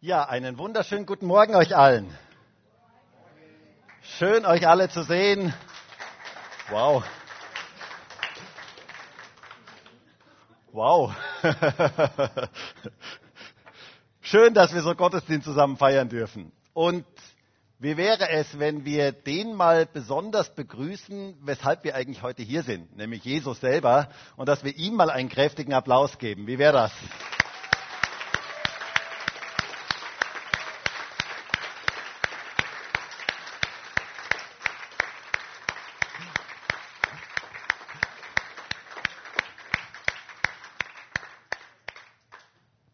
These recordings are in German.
Ja, einen wunderschönen guten Morgen euch allen. Schön euch alle zu sehen. Wow. Wow. Schön, dass wir so Gottesdienst zusammen feiern dürfen. Und wie wäre es, wenn wir den mal besonders begrüßen, weshalb wir eigentlich heute hier sind, nämlich Jesus selber, und dass wir ihm mal einen kräftigen Applaus geben? Wie wäre das?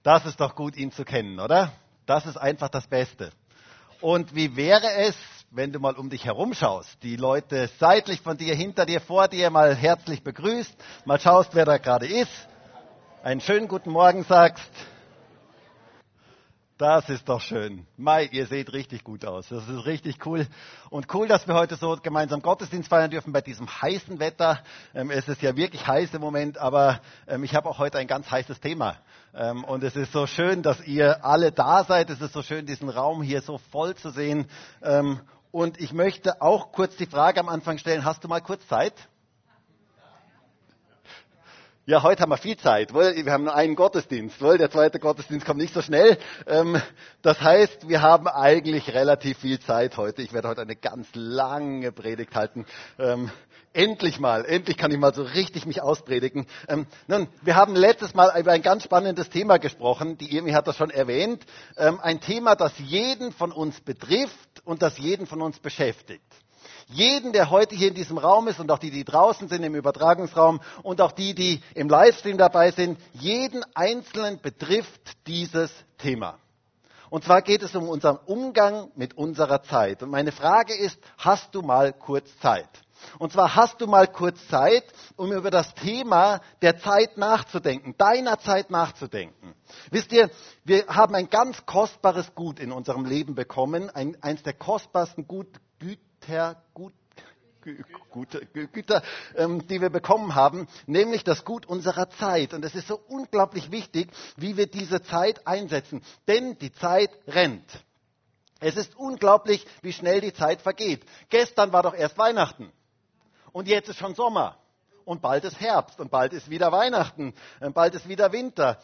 Das ist doch gut, ihn zu kennen, oder? Das ist einfach das Beste. Und wie wäre es, wenn du mal um dich herum schaust, die Leute seitlich von dir, hinter dir, vor dir mal herzlich begrüßt, mal schaust, wer da gerade ist, einen schönen guten Morgen sagst, das ist doch schön. Mai, ihr seht richtig gut aus. Das ist richtig cool. Und cool, dass wir heute so gemeinsam Gottesdienst feiern dürfen bei diesem heißen Wetter. Ähm, es ist ja wirklich heiß im Moment, aber ähm, ich habe auch heute ein ganz heißes Thema. Ähm, und es ist so schön, dass ihr alle da seid. Es ist so schön, diesen Raum hier so voll zu sehen. Und ich möchte auch kurz die Frage am Anfang stellen. Hast du mal kurz Zeit? Ja, heute haben wir viel Zeit. Wir haben nur einen Gottesdienst. Der zweite Gottesdienst kommt nicht so schnell. Ähm, das heißt, wir haben eigentlich relativ viel Zeit heute. Ich werde heute eine ganz lange Predigt halten. Ähm, endlich mal, endlich kann ich mal so richtig mich auspredigen. Ähm, nun, wir haben letztes Mal über ein ganz spannendes Thema gesprochen. Die Irmi hat das schon erwähnt. Ein Thema, das jeden von uns betrifft und das jeden von uns beschäftigt jeden, der heute hier in diesem Raum ist und auch die, die draußen sind im Übertragungsraum und auch die, die im Livestream dabei sind, jeden Einzelnen betrifft dieses Thema. Und zwar geht es um unseren Umgang mit unserer Zeit. Und meine Frage ist, hast du mal kurz Zeit? Und zwar hast du mal kurz Zeit, um über das Thema der Zeit nachzudenken, deiner Zeit nachzudenken. Wisst ihr, wir haben ein ganz kostbares Gut in unserem Leben bekommen, ein, eins der kostbarsten Gut, Güter, Gut, Güter, Güter ähm, die wir bekommen haben, nämlich das Gut unserer Zeit. Und es ist so unglaublich wichtig, wie wir diese Zeit einsetzen, denn die Zeit rennt. Es ist unglaublich, wie schnell die Zeit vergeht. Gestern war doch erst Weihnachten und jetzt ist schon Sommer und bald ist Herbst und bald ist wieder Weihnachten, und bald ist wieder Winter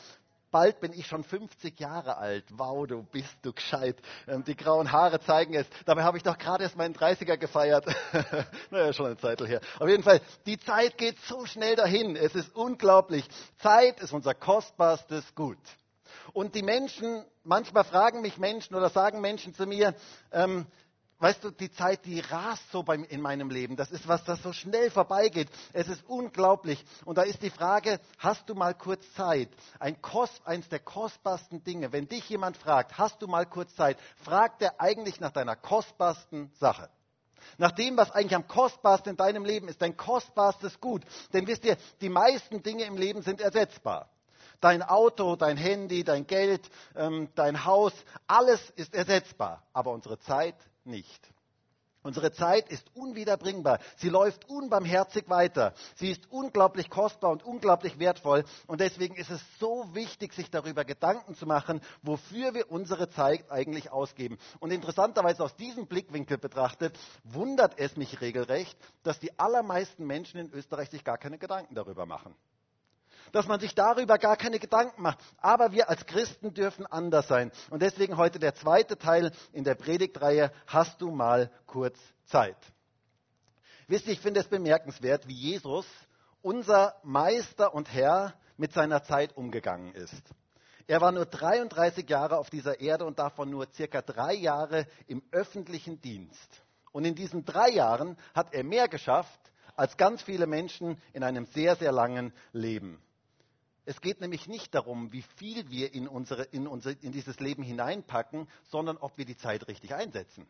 Bald bin ich schon 50 Jahre alt. Wow, du bist du gescheit. Ähm, die grauen Haare zeigen es. Dabei habe ich doch gerade erst meinen 30er gefeiert. naja, schon eine Zeit her. Auf jeden Fall, die Zeit geht so schnell dahin. Es ist unglaublich. Zeit ist unser kostbarstes Gut. Und die Menschen, manchmal fragen mich Menschen oder sagen Menschen zu mir, ähm, weißt du, die Zeit, die rast so beim, in meinem Leben. Das ist was, das so schnell vorbeigeht. Es ist unglaublich. Und da ist die Frage, hast du mal kurz Zeit? Ein Kost, eins der kostbarsten Dinge. Wenn dich jemand fragt, hast du mal kurz Zeit, fragt er eigentlich nach deiner kostbarsten Sache. Nach dem, was eigentlich am kostbarsten in deinem Leben ist, dein kostbarstes Gut. Denn wisst ihr, die meisten Dinge im Leben sind ersetzbar. Dein Auto, dein Handy, dein Geld, ähm, dein Haus, alles ist ersetzbar. Aber unsere Zeit nicht. Unsere Zeit ist unwiederbringbar. Sie läuft unbarmherzig weiter. Sie ist unglaublich kostbar und unglaublich wertvoll. Und deswegen ist es so wichtig, sich darüber Gedanken zu machen, wofür wir unsere Zeit eigentlich ausgeben. Und interessanterweise aus diesem Blickwinkel betrachtet, wundert es mich regelrecht, dass die allermeisten Menschen in Österreich sich gar keine Gedanken darüber machen dass man sich darüber gar keine Gedanken macht. Aber wir als Christen dürfen anders sein. Und deswegen heute der zweite Teil in der Predigtreihe, hast du mal kurz Zeit. Wisst ihr, ich finde es bemerkenswert, wie Jesus, unser Meister und Herr, mit seiner Zeit umgegangen ist. Er war nur 33 Jahre auf dieser Erde und davon nur circa drei Jahre im öffentlichen Dienst. Und in diesen drei Jahren hat er mehr geschafft als ganz viele Menschen in einem sehr, sehr langen Leben. Es geht nämlich nicht darum, wie viel wir in, unsere, in, unser, in dieses Leben hineinpacken, sondern ob wir die Zeit richtig einsetzen.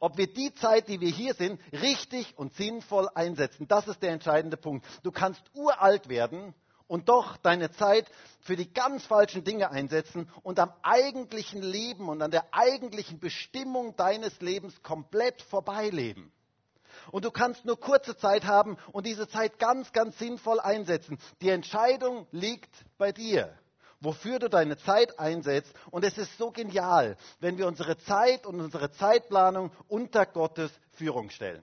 Ob wir die Zeit, die wir hier sind, richtig und sinnvoll einsetzen. Das ist der entscheidende Punkt. Du kannst uralt werden und doch deine Zeit für die ganz falschen Dinge einsetzen und am eigentlichen Leben und an der eigentlichen Bestimmung deines Lebens komplett vorbeileben. Und du kannst nur kurze Zeit haben und diese Zeit ganz, ganz sinnvoll einsetzen. Die Entscheidung liegt bei dir. wofür du deine Zeit einsetzt. Und es ist so genial, wenn wir unsere Zeit und unsere Zeitplanung unter Gottes Führung stellen.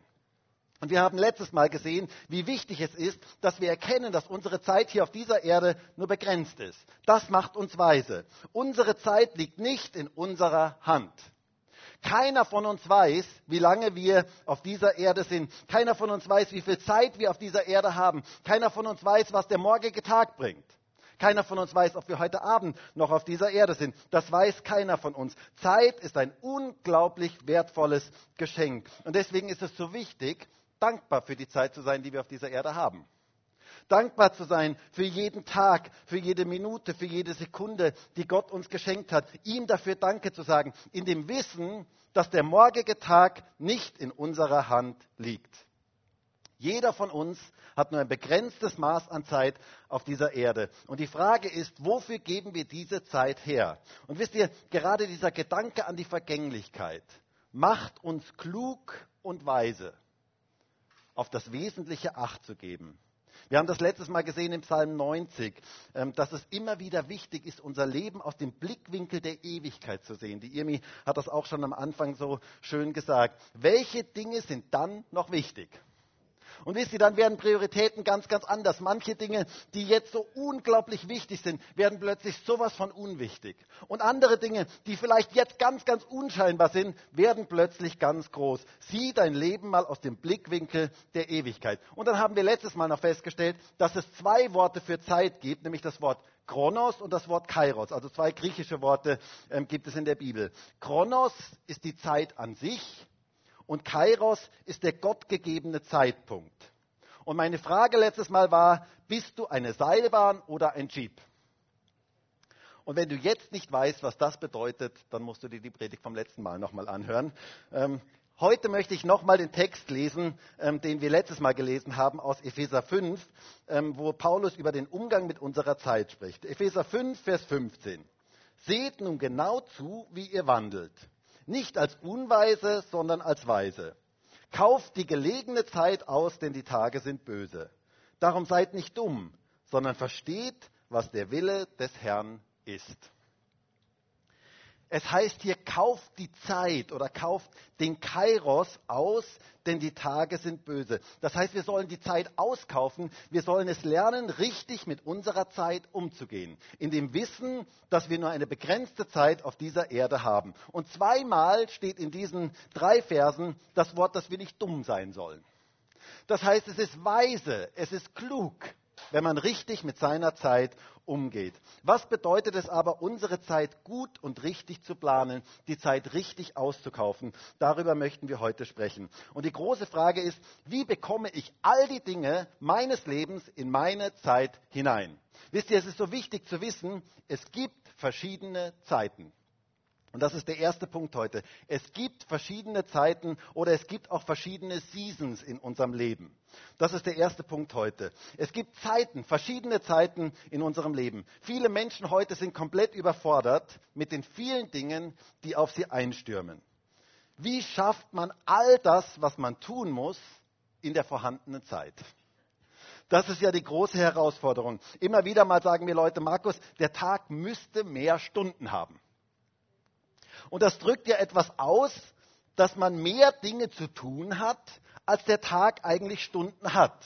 Und wir haben letztes Mal gesehen, wie wichtig es ist, dass wir erkennen, dass unsere Zeit hier auf dieser Erde nur begrenzt ist. Das macht uns weise. Unsere Zeit liegt nicht in unserer Hand. Keiner von uns weiß, wie lange wir auf dieser Erde sind. Keiner von uns weiß, wie viel Zeit wir auf dieser Erde haben. Keiner von uns weiß, was der morgige Tag bringt. Keiner von uns weiß, ob wir heute Abend noch auf dieser Erde sind. Das weiß keiner von uns. Zeit ist ein unglaublich wertvolles Geschenk. Und deswegen ist es so wichtig, dankbar für die Zeit zu sein, die wir auf dieser Erde haben. Dankbar zu sein für jeden Tag, für jede Minute, für jede Sekunde, die Gott uns geschenkt hat. Ihm dafür Danke zu sagen, in dem Wissen, dass der morgige Tag nicht in unserer Hand liegt. Jeder von uns hat nur ein begrenztes Maß an Zeit auf dieser Erde. Und die Frage ist, wofür geben wir diese Zeit her? Und wisst ihr, gerade dieser Gedanke an die Vergänglichkeit macht uns klug und weise auf das Wesentliche Acht zu geben. Wir haben das letztes Mal gesehen im Psalm 90, ähm, dass es immer wieder wichtig ist, unser Leben aus dem Blickwinkel der Ewigkeit zu sehen. Die Irmi hat das auch schon am Anfang so schön gesagt. Welche Dinge sind dann noch wichtig? Und wisst ihr, dann werden Prioritäten ganz, ganz anders. Manche Dinge, die jetzt so unglaublich wichtig sind, werden plötzlich sowas von unwichtig. Und andere Dinge, die vielleicht jetzt ganz, ganz unscheinbar sind, werden plötzlich ganz groß. Sieh dein Leben mal aus dem Blickwinkel der Ewigkeit. Und dann haben wir letztes Mal noch festgestellt, dass es zwei Worte für Zeit gibt, nämlich das Wort Chronos und das Wort Kairos. Also zwei griechische Worte ähm, gibt es in der Bibel. Chronos ist die Zeit an sich und Kairos ist der gottgegebene Zeitpunkt. Und meine Frage letztes Mal war, bist du eine Seilbahn oder ein Jeep? Und wenn du jetzt nicht weißt, was das bedeutet, dann musst du dir die Predigt vom letzten Mal nochmal anhören. Ähm, heute möchte ich nochmal den Text lesen, ähm, den wir letztes Mal gelesen haben aus Epheser 5, ähm, wo Paulus über den Umgang mit unserer Zeit spricht. Epheser 5, Vers 15. Seht nun genau zu, wie ihr wandelt nicht als Unweise, sondern als Weise. Kauft die gelegene Zeit aus, denn die Tage sind böse. Darum seid nicht dumm, sondern versteht, was der Wille des Herrn ist. Es heißt hier, kauft die Zeit oder kauft den Kairos aus, denn die Tage sind böse. Das heißt, wir sollen die Zeit auskaufen. Wir sollen es lernen, richtig mit unserer Zeit umzugehen. In dem Wissen, dass wir nur eine begrenzte Zeit auf dieser Erde haben. Und zweimal steht in diesen drei Versen das Wort, dass wir nicht dumm sein sollen. Das heißt, es ist weise, es ist klug, wenn man richtig mit seiner Zeit umgeht. Was bedeutet es aber, unsere Zeit gut und richtig zu planen, die Zeit richtig auszukaufen? Darüber möchten wir heute sprechen. Und die große Frage ist, wie bekomme ich all die Dinge meines Lebens in meine Zeit hinein? Wisst ihr, es ist so wichtig zu wissen, es gibt verschiedene Zeiten. Und das ist der erste Punkt heute. Es gibt verschiedene Zeiten oder es gibt auch verschiedene Seasons in unserem Leben. Das ist der erste Punkt heute. Es gibt Zeiten, verschiedene Zeiten in unserem Leben. Viele Menschen heute sind komplett überfordert mit den vielen Dingen, die auf sie einstürmen. Wie schafft man all das, was man tun muss, in der vorhandenen Zeit? Das ist ja die große Herausforderung. Immer wieder mal sagen mir Leute, Markus, der Tag müsste mehr Stunden haben. Und das drückt ja etwas aus, dass man mehr Dinge zu tun hat, als der Tag eigentlich Stunden hat.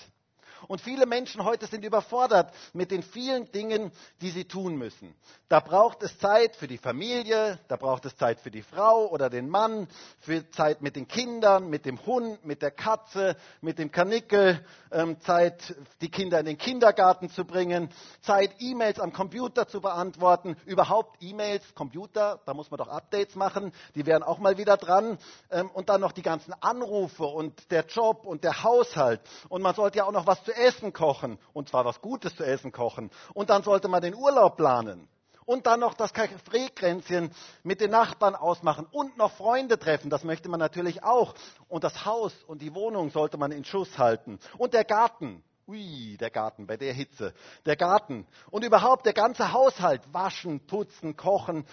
Und viele Menschen heute sind überfordert mit den vielen Dingen, die sie tun müssen. Da braucht es Zeit für die Familie, da braucht es Zeit für die Frau oder den Mann, für Zeit mit den Kindern, mit dem Hund, mit der Katze, mit dem Kanickel, ähm, Zeit, die Kinder in den Kindergarten zu bringen, Zeit, E-Mails am Computer zu beantworten, überhaupt E-Mails, Computer, da muss man doch Updates machen, die wären auch mal wieder dran. Ähm, und dann noch die ganzen Anrufe und der Job und der Haushalt. Und man sollte ja auch noch was zu essen kochen, und zwar was Gutes zu essen kochen. Und dann sollte man den Urlaub planen. Und dann noch das Frequenzchen mit den Nachbarn ausmachen und noch Freunde treffen, das möchte man natürlich auch. Und das Haus und die Wohnung sollte man in Schuss halten. Und der Garten, Ui, der Garten bei der Hitze. Der Garten. Und überhaupt der ganze Haushalt. Waschen, putzen, kochen,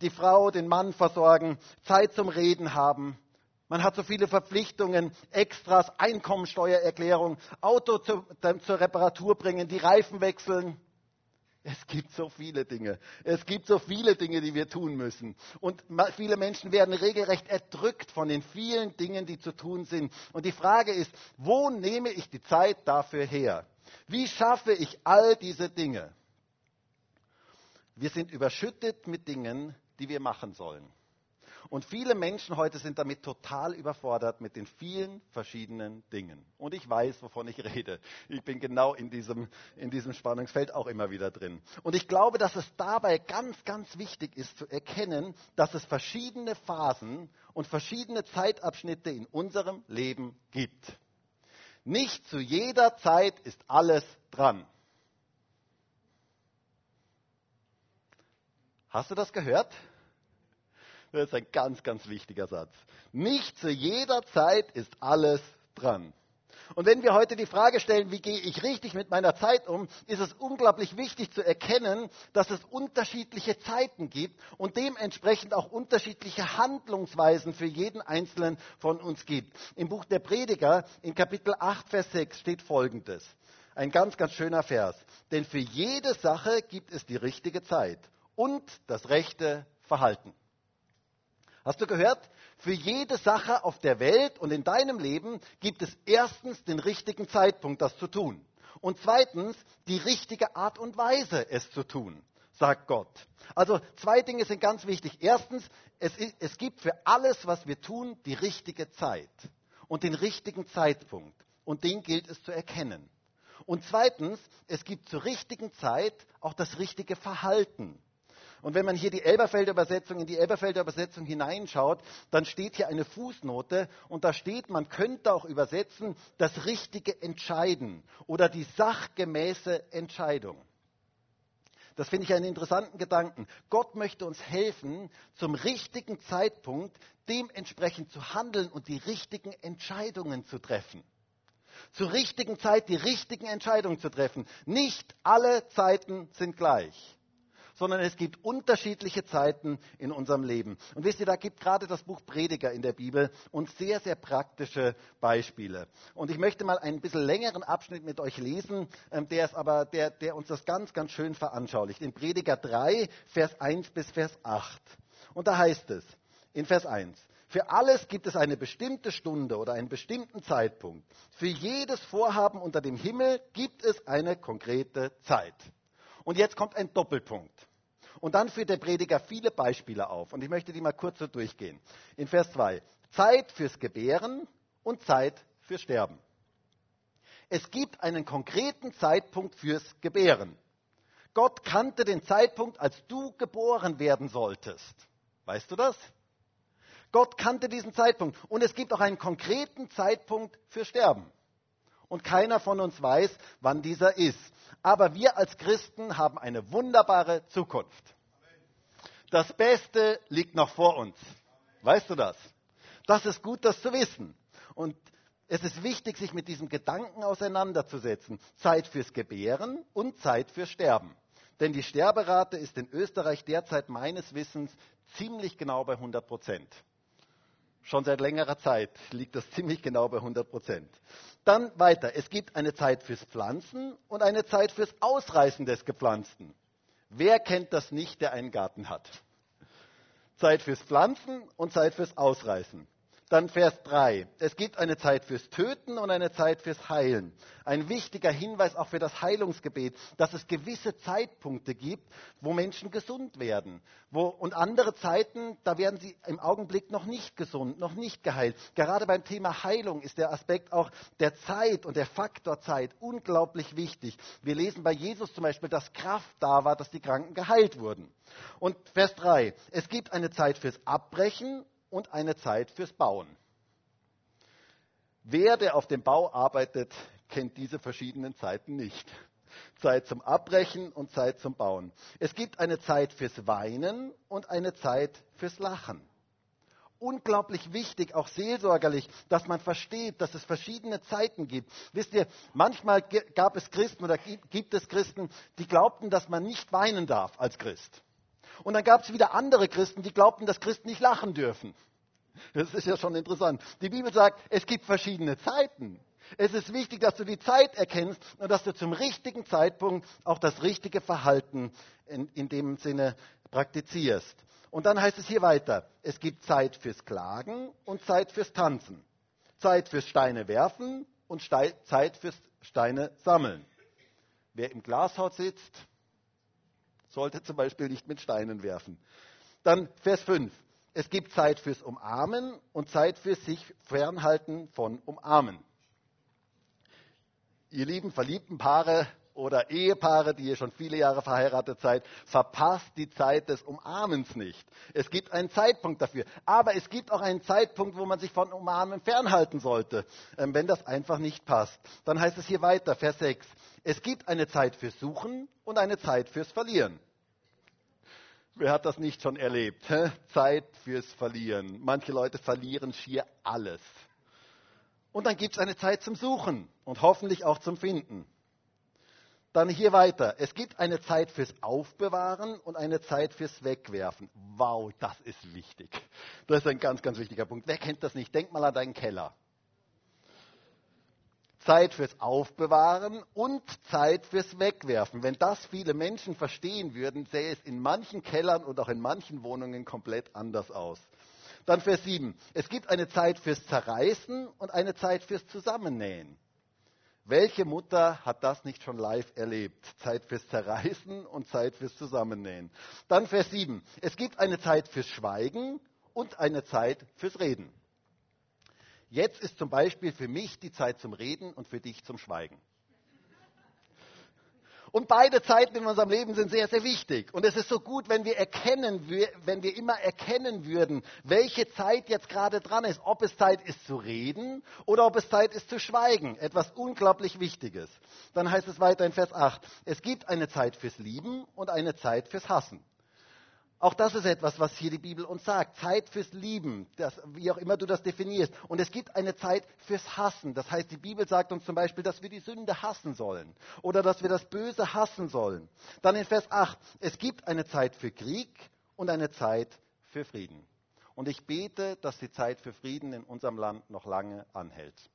die Frau, den Mann versorgen, Zeit zum Reden haben. Man hat so viele Verpflichtungen, Extras, Einkommensteuererklärung, Auto zu, zur Reparatur bringen, die Reifen wechseln. Es gibt so viele Dinge. Es gibt so viele Dinge, die wir tun müssen. Und viele Menschen werden regelrecht erdrückt von den vielen Dingen, die zu tun sind. Und die Frage ist, wo nehme ich die Zeit dafür her? Wie schaffe ich all diese Dinge? Wir sind überschüttet mit Dingen, die wir machen sollen. Und viele Menschen heute sind damit total überfordert mit den vielen verschiedenen Dingen. Und ich weiß, wovon ich rede. Ich bin genau in diesem, in diesem Spannungsfeld auch immer wieder drin. Und ich glaube, dass es dabei ganz, ganz wichtig ist zu erkennen, dass es verschiedene Phasen und verschiedene Zeitabschnitte in unserem Leben gibt. Nicht zu jeder Zeit ist alles dran. Hast du das gehört? Das ist ein ganz, ganz wichtiger Satz. Nicht zu jeder Zeit ist alles dran. Und wenn wir heute die Frage stellen, wie gehe ich richtig mit meiner Zeit um, ist es unglaublich wichtig zu erkennen, dass es unterschiedliche Zeiten gibt und dementsprechend auch unterschiedliche Handlungsweisen für jeden Einzelnen von uns gibt. Im Buch der Prediger in Kapitel 8, Vers 6 steht Folgendes. Ein ganz, ganz schöner Vers. Denn für jede Sache gibt es die richtige Zeit und das rechte Verhalten. Hast du gehört? Für jede Sache auf der Welt und in deinem Leben gibt es erstens den richtigen Zeitpunkt, das zu tun. Und zweitens die richtige Art und Weise, es zu tun, sagt Gott. Also zwei Dinge sind ganz wichtig. Erstens, es, es gibt für alles, was wir tun, die richtige Zeit und den richtigen Zeitpunkt. Und den gilt es zu erkennen. Und zweitens, es gibt zur richtigen Zeit auch das richtige Verhalten. Und wenn man hier die Elberfelder Übersetzung in die Elberfelder Übersetzung hineinschaut, dann steht hier eine Fußnote und da steht, man könnte auch übersetzen, das richtige Entscheiden oder die sachgemäße Entscheidung. Das finde ich einen interessanten Gedanken. Gott möchte uns helfen, zum richtigen Zeitpunkt dementsprechend zu handeln und die richtigen Entscheidungen zu treffen. Zur richtigen Zeit die richtigen Entscheidungen zu treffen. Nicht alle Zeiten sind gleich sondern es gibt unterschiedliche Zeiten in unserem Leben. Und wisst ihr, da gibt gerade das Buch Prediger in der Bibel uns sehr, sehr praktische Beispiele. Und ich möchte mal einen bisschen längeren Abschnitt mit euch lesen, ähm, der, ist aber, der, der uns das ganz, ganz schön veranschaulicht. In Prediger 3, Vers 1 bis Vers 8. Und da heißt es, in Vers 1, für alles gibt es eine bestimmte Stunde oder einen bestimmten Zeitpunkt. Für jedes Vorhaben unter dem Himmel gibt es eine konkrete Zeit. Und jetzt kommt ein Doppelpunkt. Und dann führt der Prediger viele Beispiele auf. Und ich möchte die mal kurz so durchgehen. In Vers 2. Zeit fürs Gebären und Zeit fürs Sterben. Es gibt einen konkreten Zeitpunkt fürs Gebären. Gott kannte den Zeitpunkt, als du geboren werden solltest. Weißt du das? Gott kannte diesen Zeitpunkt. Und es gibt auch einen konkreten Zeitpunkt für Sterben. Und keiner von uns weiß, wann dieser ist. Aber wir als Christen haben eine wunderbare Zukunft. Das Beste liegt noch vor uns. Weißt du das? Das ist gut, das zu wissen. Und es ist wichtig, sich mit diesem Gedanken auseinanderzusetzen. Zeit fürs Gebären und Zeit fürs Sterben. Denn die Sterberate ist in Österreich derzeit meines Wissens ziemlich genau bei 100 Prozent. Schon seit längerer Zeit liegt das ziemlich genau bei 100 Prozent. Dann weiter. Es gibt eine Zeit fürs Pflanzen und eine Zeit fürs Ausreißen des Gepflanzten. Wer kennt das nicht, der einen Garten hat? Zeit fürs Pflanzen und Zeit fürs Ausreißen. Dann Vers 3. Es gibt eine Zeit fürs Töten und eine Zeit fürs Heilen. Ein wichtiger Hinweis auch für das Heilungsgebet, dass es gewisse Zeitpunkte gibt, wo Menschen gesund werden. Wo, und andere Zeiten, da werden sie im Augenblick noch nicht gesund, noch nicht geheilt. Gerade beim Thema Heilung ist der Aspekt auch der Zeit und der Faktor Zeit unglaublich wichtig. Wir lesen bei Jesus zum Beispiel, dass Kraft da war, dass die Kranken geheilt wurden. Und Vers 3. Es gibt eine Zeit fürs Abbrechen und eine Zeit fürs Bauen. Wer, der auf dem Bau arbeitet, kennt diese verschiedenen Zeiten nicht. Zeit zum Abbrechen und Zeit zum Bauen. Es gibt eine Zeit fürs Weinen und eine Zeit fürs Lachen. Unglaublich wichtig, auch seelsorgerlich, dass man versteht, dass es verschiedene Zeiten gibt. Wisst ihr, manchmal gab es Christen oder gibt es Christen, die glaubten, dass man nicht weinen darf als Christ. Und dann gab es wieder andere Christen, die glaubten, dass Christen nicht lachen dürfen. Das ist ja schon interessant. Die Bibel sagt, es gibt verschiedene Zeiten. Es ist wichtig, dass du die Zeit erkennst und dass du zum richtigen Zeitpunkt auch das richtige Verhalten in, in dem Sinne praktizierst. Und dann heißt es hier weiter, es gibt Zeit fürs Klagen und Zeit fürs Tanzen. Zeit fürs Steine werfen und Zeit fürs Steine sammeln. Wer im Glashaus sitzt, sollte zum Beispiel nicht mit Steinen werfen. Dann Vers 5. Es gibt Zeit fürs Umarmen und Zeit fürs sich fernhalten von Umarmen. Ihr lieben verliebten Paare oder Ehepaare, die ihr schon viele Jahre verheiratet seid, verpasst die Zeit des Umarmens nicht. Es gibt einen Zeitpunkt dafür. Aber es gibt auch einen Zeitpunkt, wo man sich von Umarmen fernhalten sollte, ähm, wenn das einfach nicht passt. Dann heißt es hier weiter, Vers 6. Es gibt eine Zeit fürs Suchen und eine Zeit fürs Verlieren. Wer hat das nicht schon erlebt? Zeit fürs Verlieren. Manche Leute verlieren schier alles. Und dann gibt es eine Zeit zum Suchen und hoffentlich auch zum Finden. Dann hier weiter. Es gibt eine Zeit fürs Aufbewahren und eine Zeit fürs Wegwerfen. Wow, das ist wichtig. Das ist ein ganz, ganz wichtiger Punkt. Wer kennt das nicht? Denk mal an deinen Keller. Zeit fürs Aufbewahren und Zeit fürs Wegwerfen. Wenn das viele Menschen verstehen würden, sähe es in manchen Kellern und auch in manchen Wohnungen komplett anders aus. Dann Vers 7. Es gibt eine Zeit fürs Zerreißen und eine Zeit fürs Zusammennähen. Welche Mutter hat das nicht schon live erlebt? Zeit fürs Zerreißen und Zeit fürs Zusammennähen. Dann Vers 7. Es gibt eine Zeit fürs Schweigen und eine Zeit fürs Reden. Jetzt ist zum Beispiel für mich die Zeit zum Reden und für dich zum Schweigen. Und beide Zeiten in unserem Leben sind sehr, sehr wichtig. Und es ist so gut, wenn wir erkennen, wenn wir immer erkennen würden, welche Zeit jetzt gerade dran ist. Ob es Zeit ist zu reden oder ob es Zeit ist zu schweigen. Etwas unglaublich Wichtiges. Dann heißt es weiter in Vers 8. Es gibt eine Zeit fürs Lieben und eine Zeit fürs Hassen. Auch das ist etwas, was hier die Bibel uns sagt. Zeit fürs Lieben, das, wie auch immer du das definierst. Und es gibt eine Zeit fürs Hassen. Das heißt, die Bibel sagt uns zum Beispiel, dass wir die Sünde hassen sollen oder dass wir das Böse hassen sollen. Dann in Vers 8, es gibt eine Zeit für Krieg und eine Zeit für Frieden. Und ich bete, dass die Zeit für Frieden in unserem Land noch lange anhält.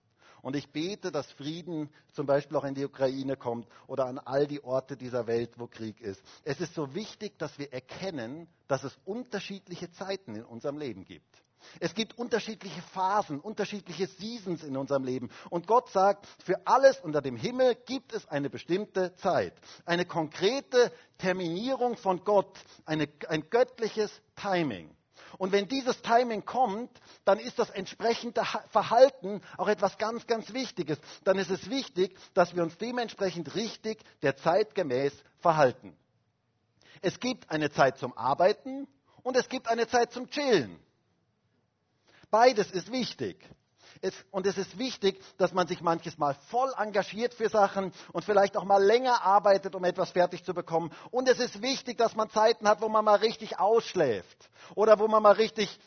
Und ich bete, dass Frieden zum Beispiel auch in die Ukraine kommt oder an all die Orte dieser Welt, wo Krieg ist. Es ist so wichtig, dass wir erkennen, dass es unterschiedliche Zeiten in unserem Leben gibt. Es gibt unterschiedliche Phasen, unterschiedliche Seasons in unserem Leben. Und Gott sagt, für alles unter dem Himmel gibt es eine bestimmte Zeit. Eine konkrete Terminierung von Gott, eine, ein göttliches Timing. Und wenn dieses Timing kommt, dann ist das entsprechende Verhalten auch etwas ganz, ganz Wichtiges. Dann ist es wichtig, dass wir uns dementsprechend richtig der Zeit gemäß verhalten. Es gibt eine Zeit zum Arbeiten und es gibt eine Zeit zum Chillen. Beides ist wichtig. Es, und es ist wichtig, dass man sich manches Mal voll engagiert für Sachen und vielleicht auch mal länger arbeitet, um etwas fertig zu bekommen. Und es ist wichtig, dass man Zeiten hat, wo man mal richtig ausschläft oder wo man mal richtig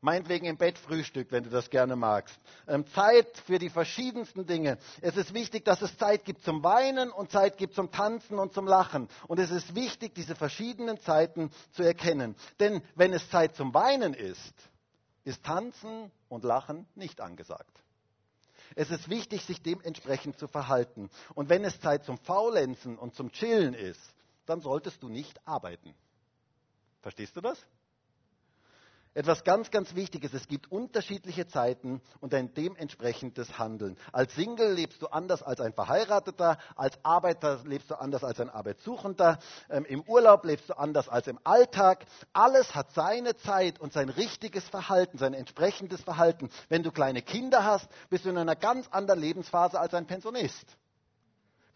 meinetwegen im Bett frühstückt, wenn du das gerne magst. Ähm, Zeit für die verschiedensten Dinge. Es ist wichtig, dass es Zeit gibt zum Weinen und Zeit gibt zum Tanzen und zum Lachen. Und es ist wichtig, diese verschiedenen Zeiten zu erkennen. Denn wenn es Zeit zum Weinen ist, ist Tanzen und Lachen nicht angesagt. Es ist wichtig, sich dementsprechend zu verhalten. Und wenn es Zeit zum Faulenzen und zum Chillen ist, dann solltest du nicht arbeiten. Verstehst du das? Etwas ganz, ganz Wichtiges. Es gibt unterschiedliche Zeiten und ein dementsprechendes Handeln. Als Single lebst du anders als ein Verheirateter, als Arbeiter lebst du anders als ein Arbeitssuchender, ähm, im Urlaub lebst du anders als im Alltag. Alles hat seine Zeit und sein richtiges Verhalten, sein entsprechendes Verhalten. Wenn du kleine Kinder hast, bist du in einer ganz anderen Lebensphase als ein Pensionist.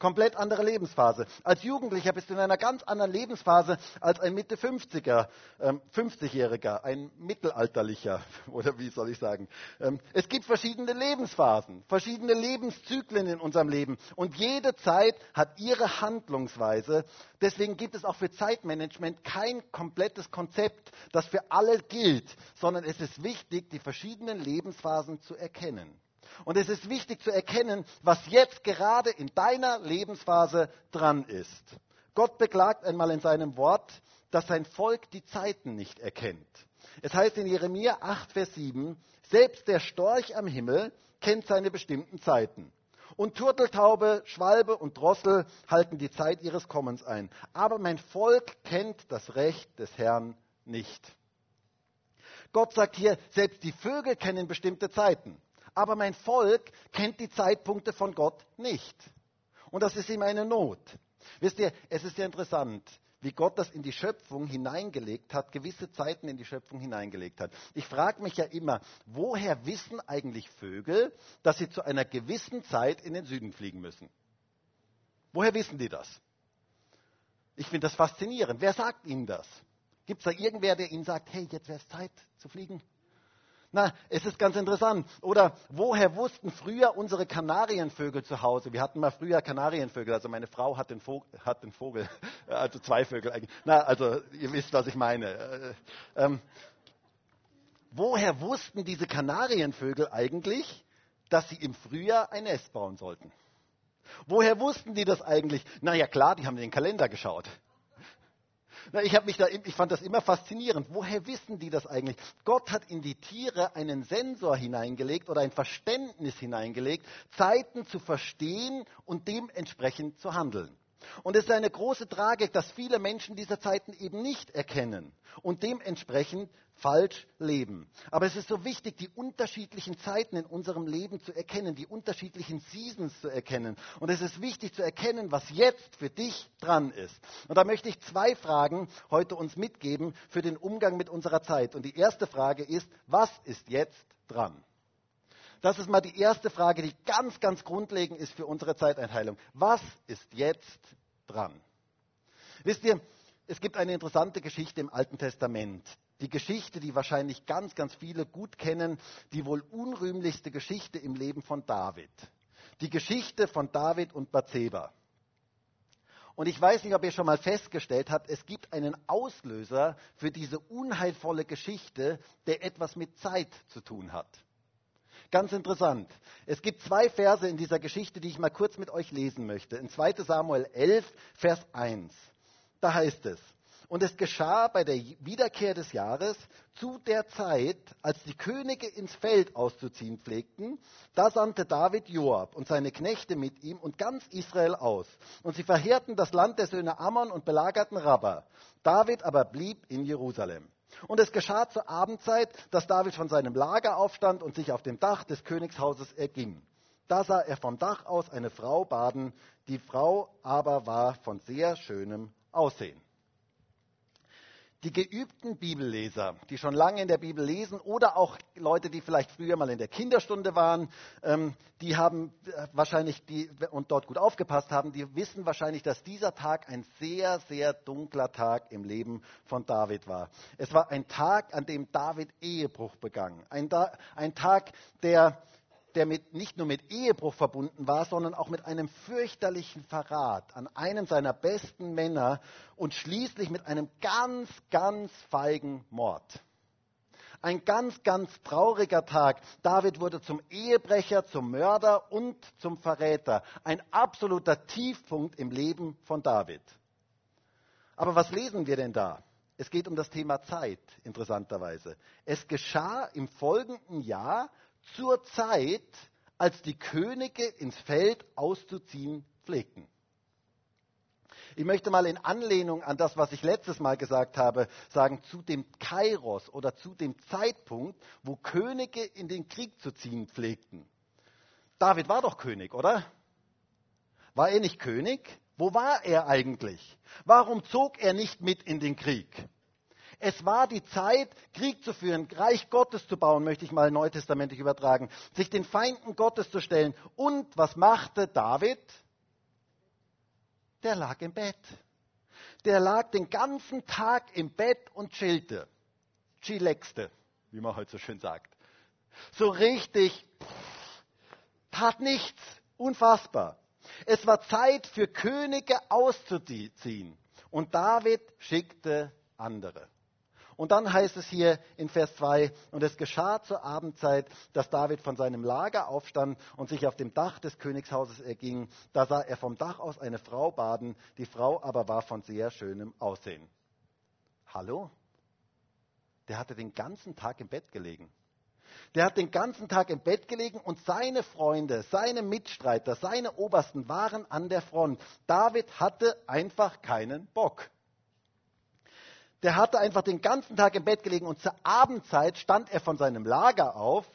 Komplett andere Lebensphase. Als Jugendlicher bist du in einer ganz anderen Lebensphase als ein Mitte 50er, ähm, 50-Jähriger, ein Mittelalterlicher, oder wie soll ich sagen. Ähm, es gibt verschiedene Lebensphasen, verschiedene Lebenszyklen in unserem Leben. Und jede Zeit hat ihre Handlungsweise. Deswegen gibt es auch für Zeitmanagement kein komplettes Konzept, das für alle gilt, sondern es ist wichtig, die verschiedenen Lebensphasen zu erkennen. Und es ist wichtig zu erkennen, was jetzt gerade in deiner Lebensphase dran ist. Gott beklagt einmal in seinem Wort, dass sein Volk die Zeiten nicht erkennt. Es heißt in Jeremia 8, Vers 7, selbst der Storch am Himmel kennt seine bestimmten Zeiten. Und Turteltaube, Schwalbe und Drossel halten die Zeit ihres Kommens ein. Aber mein Volk kennt das Recht des Herrn nicht. Gott sagt hier, selbst die Vögel kennen bestimmte Zeiten. Aber mein Volk kennt die Zeitpunkte von Gott nicht. Und das ist ihm eine Not. Wisst ihr, es ist ja interessant, wie Gott das in die Schöpfung hineingelegt hat, gewisse Zeiten in die Schöpfung hineingelegt hat. Ich frage mich ja immer, woher wissen eigentlich Vögel, dass sie zu einer gewissen Zeit in den Süden fliegen müssen? Woher wissen die das? Ich finde das faszinierend. Wer sagt ihnen das? Gibt es da irgendwer, der ihnen sagt, hey, jetzt wäre es Zeit zu fliegen? Na, es ist ganz interessant. Oder woher wussten früher unsere Kanarienvögel zu Hause? Wir hatten mal früher Kanarienvögel, also meine Frau hat den Vogel, hat den Vogel also zwei Vögel eigentlich. Na, also ihr wisst, was ich meine. Äh, ähm, woher wussten diese Kanarienvögel eigentlich, dass sie im Frühjahr ein Nest bauen sollten? Woher wussten die das eigentlich? Na ja, klar, die haben den Kalender geschaut. Ich, mich da, ich fand das immer faszinierend. Woher wissen die das eigentlich? Gott hat in die Tiere einen Sensor hineingelegt oder ein Verständnis hineingelegt, Zeiten zu verstehen und dementsprechend zu handeln. Und es ist eine große Tragik, dass viele Menschen diese Zeiten eben nicht erkennen und dementsprechend falsch leben. Aber es ist so wichtig, die unterschiedlichen Zeiten in unserem Leben zu erkennen, die unterschiedlichen Seasons zu erkennen. Und es ist wichtig zu erkennen, was jetzt für dich dran ist. Und da möchte ich zwei Fragen heute uns mitgeben für den Umgang mit unserer Zeit. Und die erste Frage ist, was ist jetzt dran? Das ist mal die erste Frage, die ganz, ganz grundlegend ist für unsere Zeiteinteilung. Was ist jetzt dran? Wisst ihr, es gibt eine interessante Geschichte im Alten Testament. Die Geschichte, die wahrscheinlich ganz, ganz viele gut kennen, die wohl unrühmlichste Geschichte im Leben von David. Die Geschichte von David und Bathseba. Und ich weiß nicht, ob ihr schon mal festgestellt habt, es gibt einen Auslöser für diese unheilvolle Geschichte, der etwas mit Zeit zu tun hat. Ganz interessant. Es gibt zwei Verse in dieser Geschichte, die ich mal kurz mit euch lesen möchte. In 2 Samuel 11, Vers 1. Da heißt es, und es geschah bei der Wiederkehr des Jahres zu der Zeit, als die Könige ins Feld auszuziehen pflegten, da sandte David Joab und seine Knechte mit ihm und ganz Israel aus. Und sie verheerten das Land der Söhne Ammon und belagerten Rabba. David aber blieb in Jerusalem. Und es geschah zur Abendzeit, dass David von seinem Lager aufstand und sich auf dem Dach des Königshauses erging. Da sah er vom Dach aus eine Frau baden, die Frau aber war von sehr schönem Aussehen. Die geübten Bibelleser, die schon lange in der Bibel lesen oder auch Leute, die vielleicht früher mal in der Kinderstunde waren, ähm, die haben äh, wahrscheinlich die, und dort gut aufgepasst haben, die wissen wahrscheinlich, dass dieser Tag ein sehr, sehr dunkler Tag im Leben von David war. Es war ein Tag, an dem David Ehebruch begangen. Ein, ein Tag, der der mit, nicht nur mit Ehebruch verbunden war, sondern auch mit einem fürchterlichen Verrat an einem seiner besten Männer und schließlich mit einem ganz, ganz feigen Mord. Ein ganz, ganz trauriger Tag. David wurde zum Ehebrecher, zum Mörder und zum Verräter. Ein absoluter Tiefpunkt im Leben von David. Aber was lesen wir denn da? Es geht um das Thema Zeit, interessanterweise. Es geschah im folgenden Jahr zur Zeit, als die Könige ins Feld auszuziehen pflegten. Ich möchte mal in Anlehnung an das, was ich letztes Mal gesagt habe, sagen, zu dem Kairos oder zu dem Zeitpunkt, wo Könige in den Krieg zu ziehen pflegten. David war doch König, oder? War er nicht König? Wo war er eigentlich? Warum zog er nicht mit in den Krieg? Es war die Zeit, Krieg zu führen, Reich Gottes zu bauen, möchte ich mal neutestamentlich übertragen, sich den Feinden Gottes zu stellen. Und was machte David? Der lag im Bett. Der lag den ganzen Tag im Bett und chillte. Chillaxte, wie man heute so schön sagt. So richtig, pff, tat nichts. Unfassbar. Es war Zeit für Könige auszuziehen. Und David schickte andere. Und dann heißt es hier in Vers 2, und es geschah zur Abendzeit, dass David von seinem Lager aufstand und sich auf dem Dach des Königshauses erging. Da sah er vom Dach aus eine Frau baden, die Frau aber war von sehr schönem Aussehen. Hallo? Der hatte den ganzen Tag im Bett gelegen. Der hat den ganzen Tag im Bett gelegen und seine Freunde, seine Mitstreiter, seine Obersten waren an der Front. David hatte einfach keinen Bock. Der hatte einfach den ganzen Tag im Bett gelegen und zur Abendzeit stand er von seinem Lager auf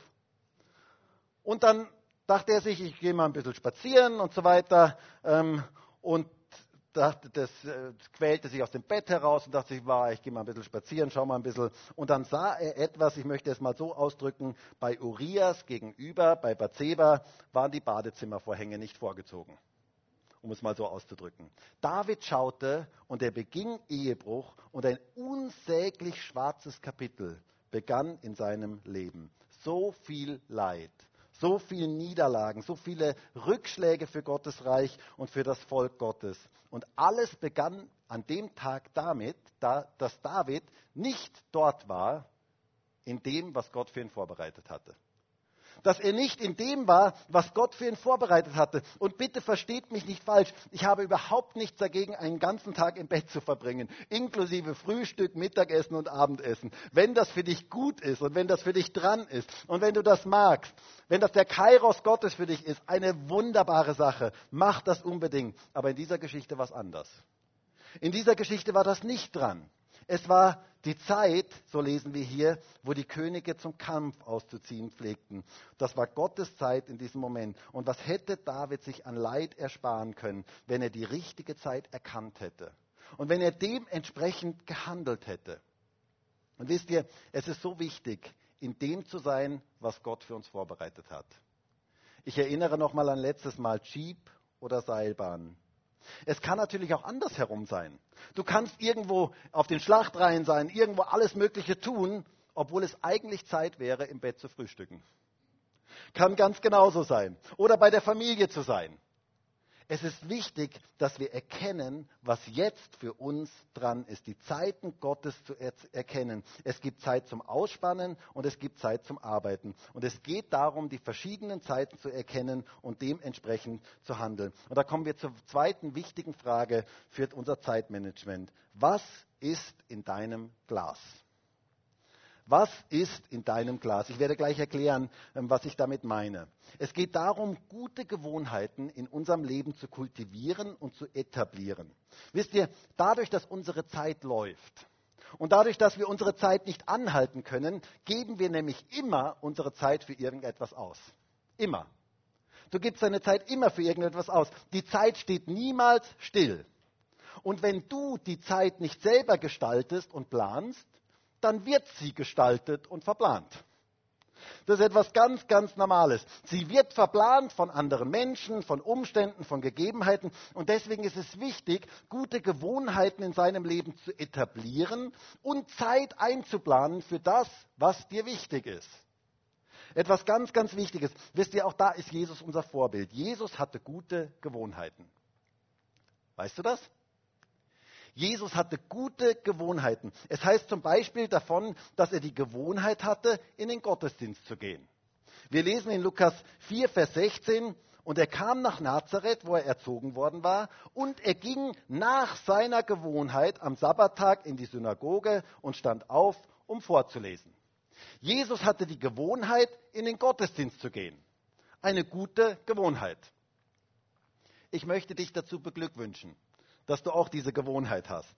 und dann dachte er sich, ich gehe mal ein bisschen spazieren und so weiter. Ähm, und dachte, das äh, quälte sich aus dem Bett heraus und dachte sich, war, ich gehe mal ein bisschen spazieren, schau mal ein bisschen. Und dann sah er etwas, ich möchte es mal so ausdrücken, bei Urias gegenüber, bei Bathseba, waren die Badezimmervorhänge nicht vorgezogen. Um es mal so auszudrücken. David schaute und er beging Ehebruch und ein unsäglich schwarzes Kapitel begann in seinem Leben. So viel Leid so viele Niederlagen, so viele Rückschläge für Gottes Reich und für das Volk Gottes. Und alles begann an dem Tag damit, dass David nicht dort war, in dem, was Gott für ihn vorbereitet hatte dass er nicht in dem war, was Gott für ihn vorbereitet hatte. Und bitte versteht mich nicht falsch, ich habe überhaupt nichts dagegen, einen ganzen Tag im Bett zu verbringen, inklusive Frühstück, Mittagessen und Abendessen. Wenn das für dich gut ist und wenn das für dich dran ist und wenn du das magst, wenn das der Kairos Gottes für dich ist, eine wunderbare Sache, mach das unbedingt. Aber in dieser Geschichte war es anders. In dieser Geschichte war das nicht dran. Es war die Zeit, so lesen wir hier, wo die Könige zum Kampf auszuziehen pflegten. Das war Gottes Zeit in diesem Moment. Und was hätte David sich an Leid ersparen können, wenn er die richtige Zeit erkannt hätte? Und wenn er dementsprechend gehandelt hätte? Und wisst ihr, es ist so wichtig, in dem zu sein, was Gott für uns vorbereitet hat. Ich erinnere nochmal an letztes Mal Jeep oder Seilbahn. Es kann natürlich auch andersherum sein. Du kannst irgendwo auf den Schlachtreihen sein, irgendwo alles Mögliche tun, obwohl es eigentlich Zeit wäre, im Bett zu frühstücken. Kann ganz genauso sein. Oder bei der Familie zu sein. Es ist wichtig, dass wir erkennen, was jetzt für uns dran ist, die Zeiten Gottes zu er erkennen. Es gibt Zeit zum Ausspannen und es gibt Zeit zum Arbeiten. Und es geht darum, die verschiedenen Zeiten zu erkennen und dementsprechend zu handeln. Und da kommen wir zur zweiten wichtigen Frage für unser Zeitmanagement. Was ist in deinem Glas? Was ist in deinem Glas? Ich werde gleich erklären, ähm, was ich damit meine. Es geht darum, gute Gewohnheiten in unserem Leben zu kultivieren und zu etablieren. Wisst ihr, dadurch, dass unsere Zeit läuft und dadurch, dass wir unsere Zeit nicht anhalten können, geben wir nämlich immer unsere Zeit für irgendetwas aus. Immer. Du gibst deine Zeit immer für irgendetwas aus. Die Zeit steht niemals still. Und wenn du die Zeit nicht selber gestaltest und planst, dann wird sie gestaltet und verplant. Das ist etwas ganz, ganz Normales. Sie wird verplant von anderen Menschen, von Umständen, von Gegebenheiten. Und deswegen ist es wichtig, gute Gewohnheiten in seinem Leben zu etablieren und Zeit einzuplanen für das, was dir wichtig ist. Etwas ganz, ganz Wichtiges. Wisst ihr, auch da ist Jesus unser Vorbild. Jesus hatte gute Gewohnheiten. Weißt du das? Jesus hatte gute Gewohnheiten. Es heißt zum Beispiel davon, dass er die Gewohnheit hatte, in den Gottesdienst zu gehen. Wir lesen in Lukas 4, Vers 16, und er kam nach Nazareth, wo er erzogen worden war, und er ging nach seiner Gewohnheit am Sabbattag in die Synagoge und stand auf, um vorzulesen. Jesus hatte die Gewohnheit, in den Gottesdienst zu gehen. Eine gute Gewohnheit. Ich möchte dich dazu beglückwünschen dass du auch diese Gewohnheit hast.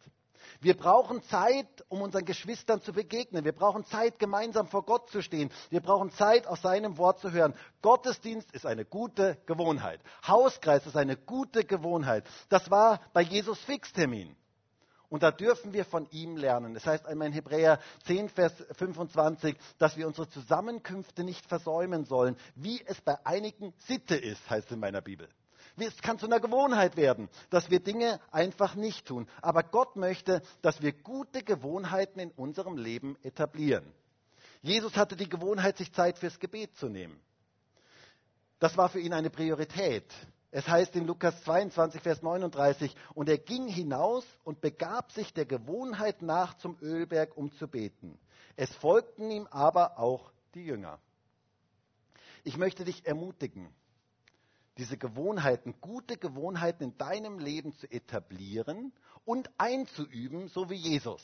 Wir brauchen Zeit, um unseren Geschwistern zu begegnen. Wir brauchen Zeit, gemeinsam vor Gott zu stehen. Wir brauchen Zeit, aus seinem Wort zu hören. Gottesdienst ist eine gute Gewohnheit. Hauskreis ist eine gute Gewohnheit. Das war bei Jesus Fixtermin. Und da dürfen wir von ihm lernen. Das heißt einmal in Hebräer 10, Vers 25, dass wir unsere Zusammenkünfte nicht versäumen sollen, wie es bei einigen Sitte ist, heißt es in meiner Bibel. Es kann zu einer Gewohnheit werden, dass wir Dinge einfach nicht tun. Aber Gott möchte, dass wir gute Gewohnheiten in unserem Leben etablieren. Jesus hatte die Gewohnheit, sich Zeit fürs Gebet zu nehmen. Das war für ihn eine Priorität. Es heißt in Lukas 22, Vers 39, und er ging hinaus und begab sich der Gewohnheit nach zum Ölberg, um zu beten. Es folgten ihm aber auch die Jünger. Ich möchte dich ermutigen, diese Gewohnheiten, gute Gewohnheiten in deinem Leben zu etablieren und einzuüben, so wie Jesus.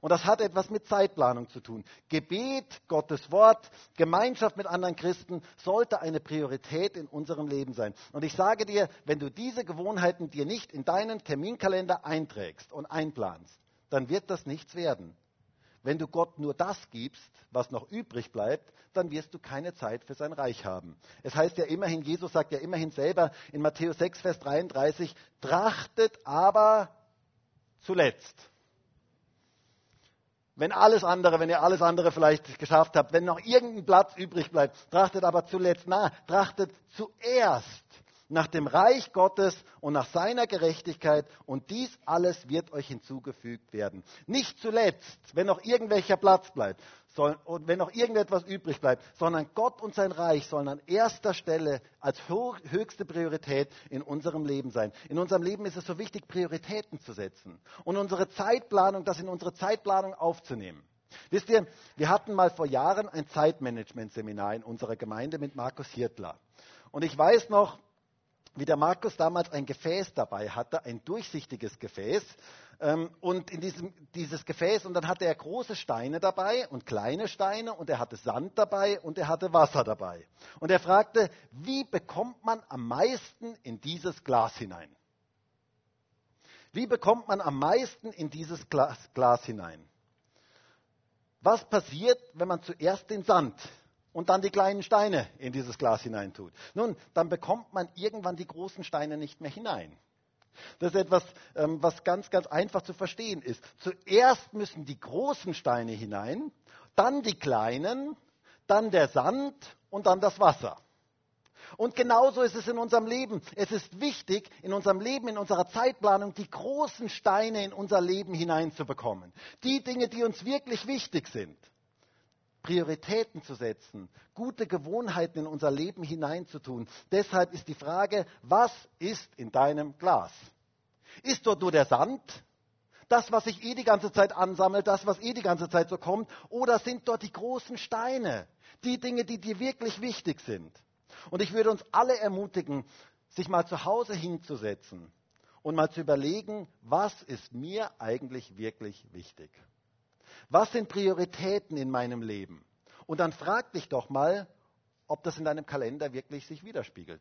Und das hat etwas mit Zeitplanung zu tun. Gebet, Gottes Wort, Gemeinschaft mit anderen Christen sollte eine Priorität in unserem Leben sein. Und ich sage dir, wenn du diese Gewohnheiten dir nicht in deinen Terminkalender einträgst und einplanst, dann wird das nichts werden. Wenn du Gott nur das gibst, was noch übrig bleibt, dann wirst du keine Zeit für sein Reich haben. Es heißt ja immerhin, Jesus sagt ja immerhin selber in Matthäus 6, Vers 33, trachtet aber zuletzt. Wenn alles andere, wenn ihr alles andere vielleicht geschafft habt, wenn noch irgendein Platz übrig bleibt, trachtet aber zuletzt. Nach, trachtet zuerst nach dem Reich Gottes und nach seiner Gerechtigkeit und dies alles wird euch hinzugefügt werden. Nicht zuletzt, wenn noch irgendwelcher Platz bleibt soll, und wenn noch irgendetwas übrig bleibt, sondern Gott und sein Reich sollen an erster Stelle als höchste Priorität in unserem Leben sein. In unserem Leben ist es so wichtig, Prioritäten zu setzen und unsere Zeitplanung, das in unsere Zeitplanung aufzunehmen. Wisst ihr, wir hatten mal vor Jahren ein Zeitmanagement-Seminar in unserer Gemeinde mit Markus Hirtler. Und ich weiß noch, wie der Markus damals ein Gefäß dabei hatte, ein durchsichtiges Gefäß. Ähm, und in diesem, dieses Gefäß, und dann hatte er große Steine dabei und kleine Steine und er hatte Sand dabei und er hatte Wasser dabei. Und er fragte, wie bekommt man am meisten in dieses Glas hinein? Wie bekommt man am meisten in dieses Glas, Glas hinein? Was passiert, wenn man zuerst den Sand und dann die kleinen Steine in dieses Glas hineintut. Nun, dann bekommt man irgendwann die großen Steine nicht mehr hinein. Das ist etwas, ähm, was ganz, ganz einfach zu verstehen ist. Zuerst müssen die großen Steine hinein, dann die kleinen, dann der Sand und dann das Wasser. Und genauso ist es in unserem Leben. Es ist wichtig, in unserem Leben, in unserer Zeitplanung, die großen Steine in unser Leben hineinzubekommen. Die Dinge, die uns wirklich wichtig sind. Prioritäten zu setzen, gute Gewohnheiten in unser Leben hineinzutun. Deshalb ist die Frage, was ist in deinem Glas? Ist dort nur der Sand? Das, was sich eh die ganze Zeit ansammelt, das, was eh die ganze Zeit so kommt? Oder sind dort die großen Steine? Die Dinge, die dir wirklich wichtig sind? Und ich würde uns alle ermutigen, sich mal zu Hause hinzusetzen und mal zu überlegen, was ist mir eigentlich wirklich wichtig? Was sind Prioritäten in meinem Leben? Und dann frag dich doch mal, ob das in deinem Kalender wirklich sich widerspiegelt.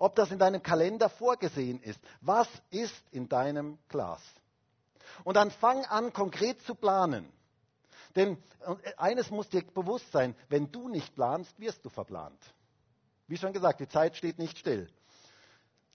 Ob das in deinem Kalender vorgesehen ist. Was ist in deinem Glas? Und dann fang an, konkret zu planen. Denn eines muss dir bewusst sein, wenn du nicht planst, wirst du verplant. Wie schon gesagt, die Zeit steht nicht still.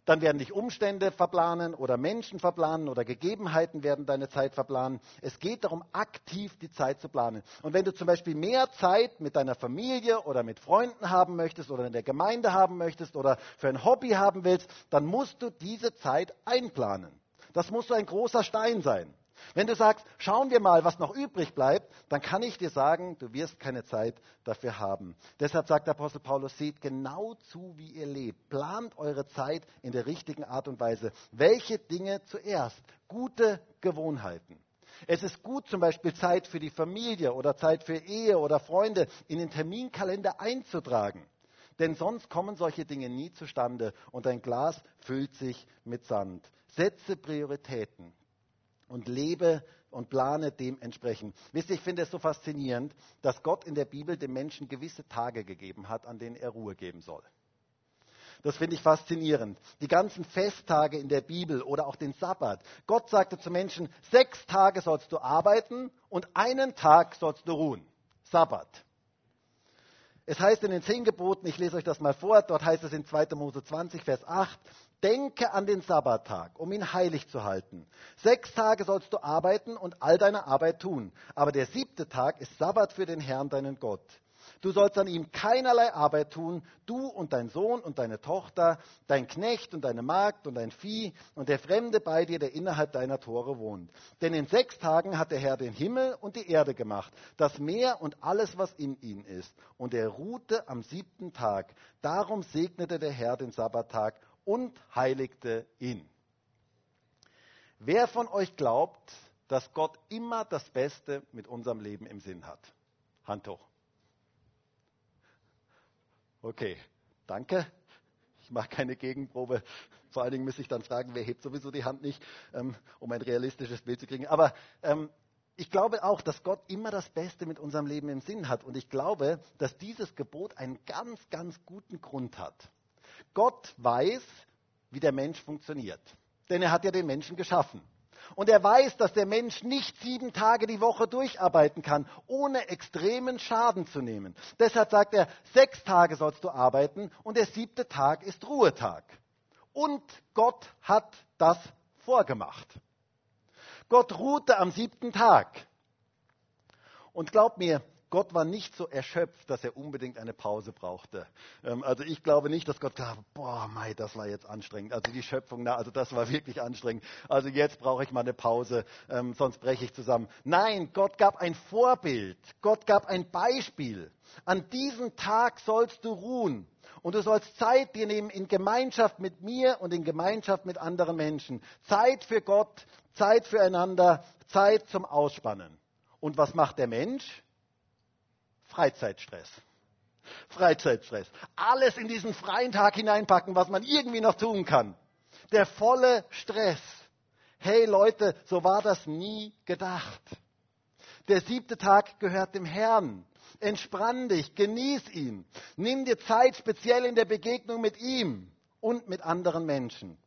Dann werden dich Umstände verplanen oder Menschen verplanen oder Gegebenheiten werden deine Zeit verplanen. Es geht darum, aktiv die Zeit zu planen. Und wenn du zum Beispiel mehr Zeit mit deiner Familie oder mit Freunden haben möchtest oder in der Gemeinde haben möchtest oder für ein Hobby haben willst, dann musst du diese Zeit einplanen. Das muss so ein großer Stein sein. Wenn du sagst, schauen wir mal, was noch übrig bleibt, dann kann ich dir sagen, du wirst keine Zeit dafür haben. Deshalb sagt der Apostel Paulus, seht genau zu, wie ihr lebt. Plant eure Zeit in der richtigen Art und Weise. Welche Dinge zuerst? Gute Gewohnheiten. Es ist gut, zum Beispiel Zeit für die Familie oder Zeit für Ehe oder Freunde in den Terminkalender einzutragen. Denn sonst kommen solche Dinge nie zustande und dein Glas füllt sich mit Sand. Setze Prioritäten und lebe und plane dementsprechend. Wisst ihr, ich finde es so faszinierend, dass Gott in der Bibel dem Menschen gewisse Tage gegeben hat, an denen er Ruhe geben soll. Das finde ich faszinierend. Die ganzen Festtage in der Bibel oder auch den Sabbat. Gott sagte zu Menschen, sechs Tage sollst du arbeiten und einen Tag sollst du ruhen. Sabbat. Es heißt in den zehn Geboten, ich lese euch das mal vor, dort heißt es in 2. Mose 20, Vers 8, Denke an den Sabbattag, um ihn heilig zu halten. Sechs Tage sollst du arbeiten und all deine Arbeit tun. Aber der siebte Tag ist Sabbat für den Herrn, deinen Gott. Du sollst an ihm keinerlei Arbeit tun, du und dein Sohn und deine Tochter, dein Knecht und deine Magd und dein Vieh und der Fremde bei dir, der innerhalb deiner Tore wohnt. Denn in sechs Tagen hat der Herr den Himmel und die Erde gemacht, das Meer und alles, was in ihm ist. Und er ruhte am siebten Tag. Darum segnete der Herr den Sabbattag und heiligte ihn. Wer von euch glaubt, dass Gott immer das Beste mit unserem Leben im Sinn hat? Hand hoch. Okay, danke. Ich mache keine Gegenprobe. Vor allen Dingen muss ich dann fragen, wer hebt sowieso die Hand nicht, ähm, um ein realistisches Bild zu kriegen. Aber ähm, ich glaube auch, dass Gott immer das Beste mit unserem Leben im Sinn hat. Und ich glaube, dass dieses Gebot einen ganz, ganz guten Grund hat. Gott weiß, wie der Mensch funktioniert. Denn er hat ja den Menschen geschaffen. Und er weiß, dass der Mensch nicht sieben Tage die Woche durcharbeiten kann, ohne extremen Schaden zu nehmen. Deshalb sagt er, sechs Tage sollst du arbeiten und der siebte Tag ist Ruhetag. Und Gott hat das vorgemacht. Gott ruhte am siebten Tag. Und glaub mir, Gott war nicht so erschöpft, dass er unbedingt eine Pause brauchte. Ähm, also ich glaube nicht, dass Gott gesagt boah, Mai, das war jetzt anstrengend. Also die Schöpfung, na, also das war wirklich anstrengend. Also jetzt brauche ich mal eine Pause, ähm, sonst breche ich zusammen. Nein, Gott gab ein Vorbild. Gott gab ein Beispiel. An diesem Tag sollst du ruhen. Und du sollst Zeit dir nehmen in Gemeinschaft mit mir und in Gemeinschaft mit anderen Menschen. Zeit für Gott, Zeit füreinander, Zeit zum Ausspannen. Und was macht der Mensch? Freizeitstress. Freizeitstress. Alles in diesen freien Tag hineinpacken, was man irgendwie noch tun kann. Der volle Stress. Hey Leute, so war das nie gedacht. Der siebte Tag gehört dem Herrn. Entspann dich, genieß ihn. Nimm dir Zeit speziell in der Begegnung mit ihm und mit anderen Menschen.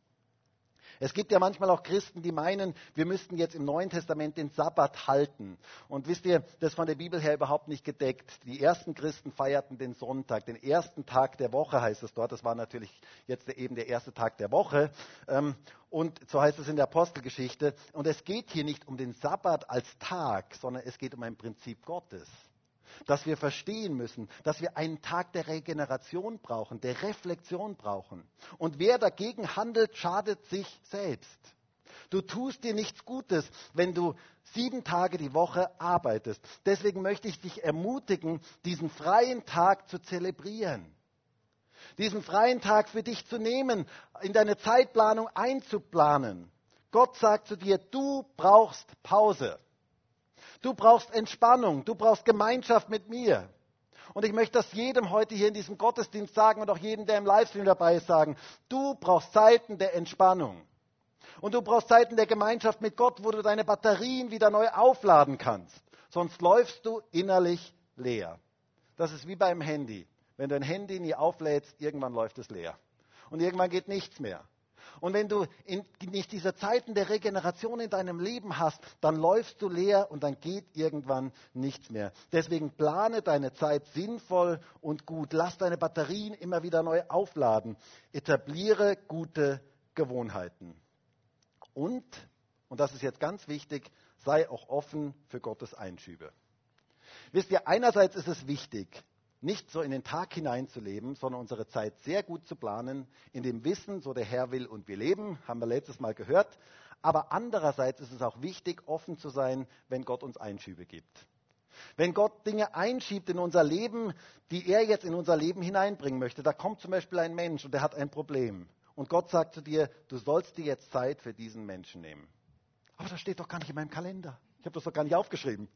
Es gibt ja manchmal auch Christen, die meinen, wir müssten jetzt im Neuen Testament den Sabbat halten. Und wisst ihr, das ist von der Bibel her überhaupt nicht gedeckt. Die ersten Christen feierten den Sonntag, den ersten Tag der Woche heißt es dort. Das war natürlich jetzt eben der erste Tag der Woche. Ähm, und so heißt es in der Apostelgeschichte. Und es geht hier nicht um den Sabbat als Tag, sondern es geht um ein Prinzip Gottes dass wir verstehen müssen, dass wir einen Tag der Regeneration brauchen, der Reflexion brauchen. Und wer dagegen handelt, schadet sich selbst. Du tust dir nichts Gutes, wenn du sieben Tage die Woche arbeitest. Deswegen möchte ich dich ermutigen, diesen freien Tag zu zelebrieren. Diesen freien Tag für dich zu nehmen, in deine Zeitplanung einzuplanen. Gott sagt zu dir, du brauchst Pause. Du brauchst Entspannung, du brauchst Gemeinschaft mit mir. Und ich möchte das jedem heute hier in diesem Gottesdienst sagen und auch jedem, der im Livestream dabei ist, sagen. Du brauchst Zeiten der Entspannung. Und du brauchst Zeiten der Gemeinschaft mit Gott, wo du deine Batterien wieder neu aufladen kannst. Sonst läufst du innerlich leer. Das ist wie beim Handy. Wenn du ein Handy nie auflädst, irgendwann läuft es leer. Und irgendwann geht nichts mehr. Und wenn du in, nicht diese Zeiten der Regeneration in deinem Leben hast, dann läufst du leer und dann geht irgendwann nichts mehr. Deswegen plane deine Zeit sinnvoll und gut. Lass deine Batterien immer wieder neu aufladen. Etabliere gute Gewohnheiten. Und, und das ist jetzt ganz wichtig, sei auch offen für Gottes Einschübe. Wisst ihr, einerseits ist es wichtig, nicht so in den Tag hineinzuleben, sondern unsere Zeit sehr gut zu planen, in dem Wissen, so der Herr will und wir leben, haben wir letztes Mal gehört. Aber andererseits ist es auch wichtig, offen zu sein, wenn Gott uns Einschübe gibt. Wenn Gott Dinge einschiebt in unser Leben, die er jetzt in unser Leben hineinbringen möchte, da kommt zum Beispiel ein Mensch und der hat ein Problem. Und Gott sagt zu dir, du sollst dir jetzt Zeit für diesen Menschen nehmen. Aber das steht doch gar nicht in meinem Kalender. Ich habe das doch gar nicht aufgeschrieben.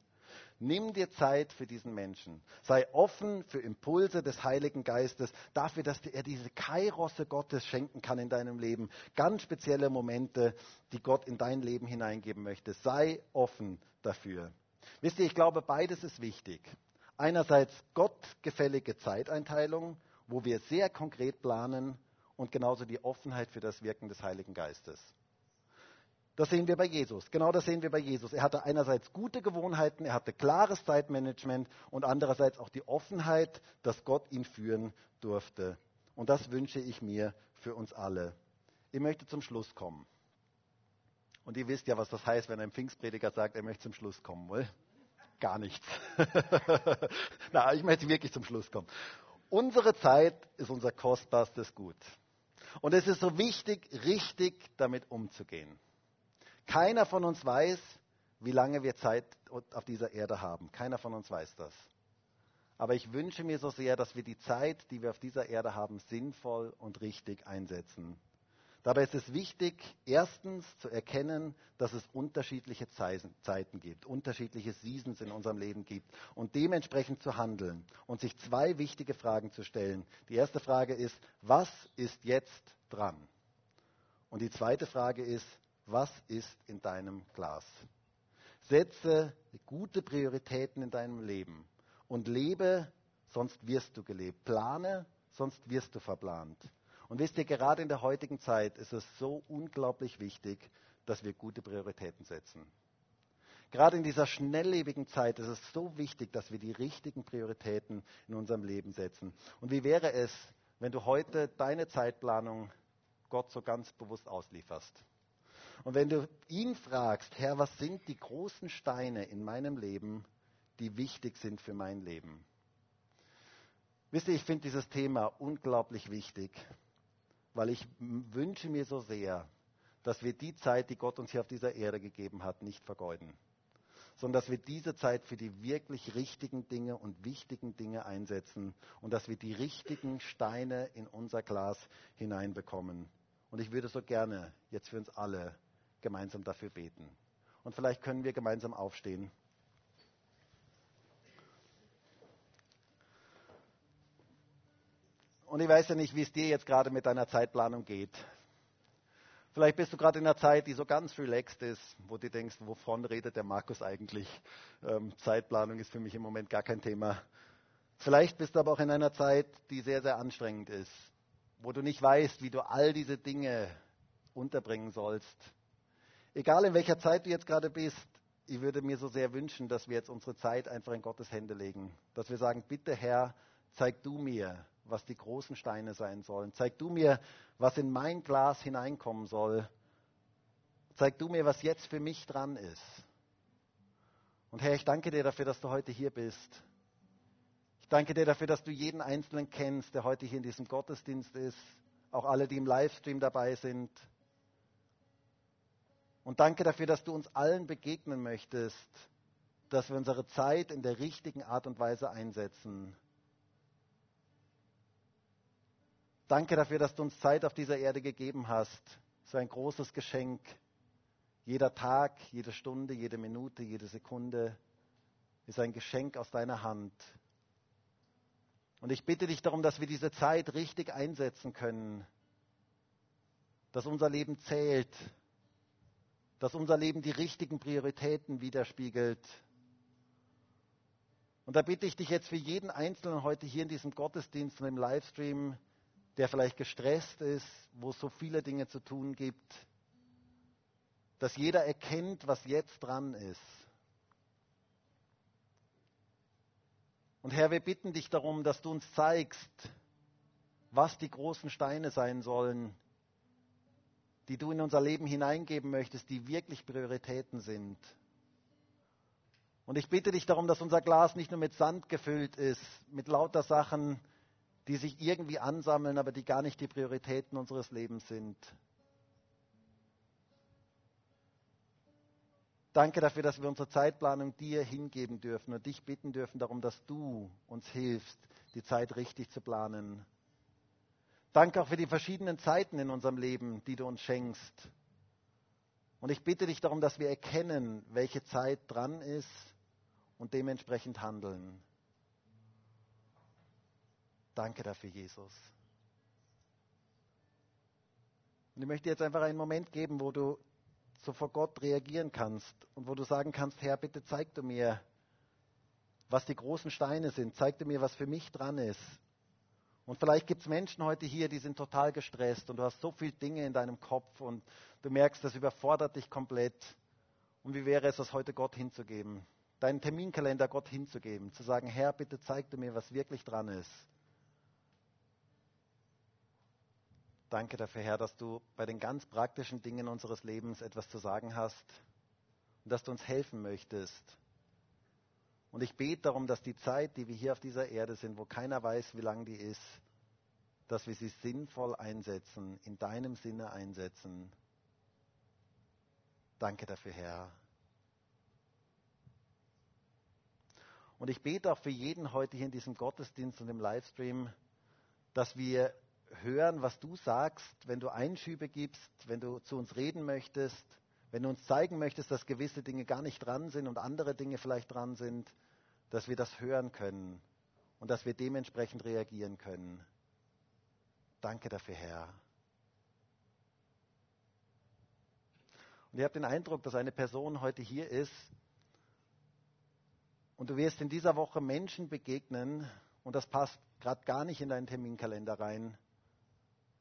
Nimm dir Zeit für diesen Menschen. Sei offen für Impulse des Heiligen Geistes, dafür, dass er diese Kairosse Gottes schenken kann in deinem Leben. Ganz spezielle Momente, die Gott in dein Leben hineingeben möchte. Sei offen dafür. Wisst ihr, ich glaube, beides ist wichtig. Einerseits gottgefällige Zeiteinteilung, wo wir sehr konkret planen und genauso die Offenheit für das Wirken des Heiligen Geistes. Das sehen wir bei Jesus. Genau das sehen wir bei Jesus. Er hatte einerseits gute Gewohnheiten, er hatte klares Zeitmanagement und andererseits auch die Offenheit, dass Gott ihn führen durfte. Und das wünsche ich mir für uns alle. Ich möchte zum Schluss kommen. Und ihr wisst ja, was das heißt, wenn ein Pfingstprediger sagt, er möchte zum Schluss kommen, wohl? Gar nichts. Na, ich möchte wirklich zum Schluss kommen. Unsere Zeit ist unser kostbarstes Gut. Und es ist so wichtig, richtig damit umzugehen. Keiner von uns weiß, wie lange wir Zeit auf dieser Erde haben. Keiner von uns weiß das. Aber ich wünsche mir so sehr, dass wir die Zeit, die wir auf dieser Erde haben, sinnvoll und richtig einsetzen. Dabei ist es wichtig, erstens zu erkennen, dass es unterschiedliche Zeiten gibt, unterschiedliche Seasons in unserem Leben gibt und dementsprechend zu handeln und sich zwei wichtige Fragen zu stellen. Die erste Frage ist, was ist jetzt dran? Und die zweite Frage ist, was ist in deinem Glas? Setze gute Prioritäten in deinem Leben und lebe, sonst wirst du gelebt. Plane, sonst wirst du verplant. Und wisst ihr, gerade in der heutigen Zeit ist es so unglaublich wichtig, dass wir gute Prioritäten setzen. Gerade in dieser schnelllebigen Zeit ist es so wichtig, dass wir die richtigen Prioritäten in unserem Leben setzen. Und wie wäre es, wenn du heute deine Zeitplanung Gott so ganz bewusst auslieferst? Und wenn du ihn fragst, Herr, was sind die großen Steine in meinem Leben, die wichtig sind für mein Leben? Wisst ihr, ich finde dieses Thema unglaublich wichtig, weil ich wünsche mir so sehr, dass wir die Zeit, die Gott uns hier auf dieser Erde gegeben hat, nicht vergeuden, sondern dass wir diese Zeit für die wirklich richtigen Dinge und wichtigen Dinge einsetzen und dass wir die richtigen Steine in unser Glas hineinbekommen. Und ich würde so gerne jetzt für uns alle gemeinsam dafür beten. Und vielleicht können wir gemeinsam aufstehen. Und ich weiß ja nicht, wie es dir jetzt gerade mit deiner Zeitplanung geht. Vielleicht bist du gerade in einer Zeit, die so ganz relaxed ist, wo du denkst, wovon redet der Markus eigentlich? Ähm, Zeitplanung ist für mich im Moment gar kein Thema. Vielleicht bist du aber auch in einer Zeit, die sehr, sehr anstrengend ist, wo du nicht weißt, wie du all diese Dinge unterbringen sollst. Egal in welcher Zeit du jetzt gerade bist, ich würde mir so sehr wünschen, dass wir jetzt unsere Zeit einfach in Gottes Hände legen. Dass wir sagen, bitte Herr, zeig du mir, was die großen Steine sein sollen. Zeig du mir, was in mein Glas hineinkommen soll. Zeig du mir, was jetzt für mich dran ist. Und Herr, ich danke dir dafür, dass du heute hier bist. Ich danke dir dafür, dass du jeden Einzelnen kennst, der heute hier in diesem Gottesdienst ist. Auch alle, die im Livestream dabei sind. Und danke dafür, dass du uns allen begegnen möchtest, dass wir unsere Zeit in der richtigen Art und Weise einsetzen Danke dafür, dass du uns Zeit auf dieser Erde gegeben hast. So ein großes Geschenk. Jeder Tag, jede Stunde, jede Minute, jede Sekunde ist ein Geschenk aus deiner Hand. Und ich bitte dich darum, dass wir diese Zeit richtig einsetzen können, dass unser Leben zählt, dass unser Leben die richtigen Prioritäten widerspiegelt. Und da bitte ich dich jetzt für jeden Einzelnen heute hier in diesem Gottesdienst und im Livestream, der vielleicht gestresst ist, wo es so viele Dinge zu tun gibt, dass jeder erkennt, was jetzt dran ist. Und Herr, wir bitten dich darum, dass du uns zeigst, was die großen Steine sein sollen, die du in unser Leben hineingeben möchtest, die wirklich Prioritäten sind. Und ich bitte dich darum, dass unser Glas nicht nur mit Sand gefüllt ist, mit lauter Sachen, die sich irgendwie ansammeln, aber die gar nicht die Prioritäten unseres Lebens sind. Danke dafür, dass wir unsere Zeitplanung dir hingeben dürfen und dich bitten dürfen darum, dass du uns hilfst, die Zeit richtig zu planen. Danke auch für die verschiedenen Zeiten in unserem Leben, die du uns schenkst. Und ich bitte dich darum, dass wir erkennen, welche Zeit dran ist und dementsprechend handeln. Danke dafür, Jesus. Und ich möchte jetzt einfach einen Moment geben, wo du so vor Gott reagieren kannst und wo du sagen kannst, Herr, bitte zeig du mir, was die großen Steine sind, zeig du mir, was für mich dran ist. Und vielleicht gibt es Menschen heute hier, die sind total gestresst und du hast so viele Dinge in deinem Kopf und du merkst, das überfordert dich komplett. Und wie wäre es, das heute Gott hinzugeben? Deinen Terminkalender Gott hinzugeben, zu sagen, Herr, bitte zeig du mir, was wirklich dran ist. Danke dafür, Herr, dass du bei den ganz praktischen Dingen unseres Lebens etwas zu sagen hast und dass du uns helfen möchtest. Und ich bete darum, dass die Zeit, die wir hier auf dieser Erde sind, wo keiner weiß, wie lang die ist, dass wir sie sinnvoll einsetzen, in deinem Sinne einsetzen. Danke dafür, Herr. Und ich bete auch für jeden heute hier in diesem Gottesdienst und im Livestream, dass wir hören, was du sagst, wenn du Einschübe gibst, wenn du zu uns reden möchtest, wenn du uns zeigen möchtest, dass gewisse Dinge gar nicht dran sind und andere Dinge vielleicht dran sind, dass wir das hören können und dass wir dementsprechend reagieren können. Danke dafür, Herr. Und ich habe den Eindruck, dass eine Person heute hier ist, Und du wirst in dieser Woche Menschen begegnen, und das passt gerade gar nicht in deinen Terminkalender rein.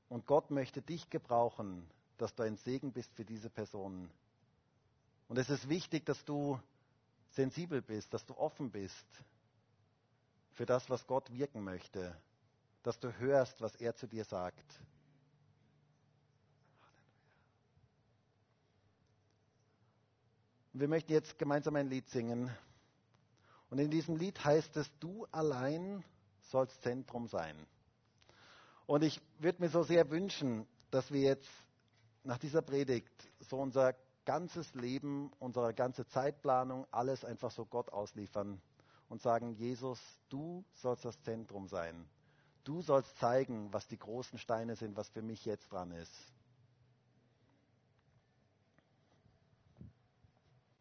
Und Gott möchte dich gebrauchen, dass du ein Segen bist für diese Personen. Und es ist wichtig, dass du sensibel bist, dass du offen bist für das, was Gott wirken möchte, dass du hörst, was er zu dir sagt. Wir möchten jetzt gemeinsam ein Lied singen. Und in diesem Lied heißt es, du allein sollst Zentrum sein. Und ich würde mir so sehr wünschen, dass wir jetzt nach dieser Predigt so unser ganzes Leben, unsere ganze Zeitplanung, alles einfach so Gott ausliefern und sagen, Jesus, du sollst das Zentrum sein. Du sollst zeigen, was die großen Steine sind, was für mich jetzt dran ist.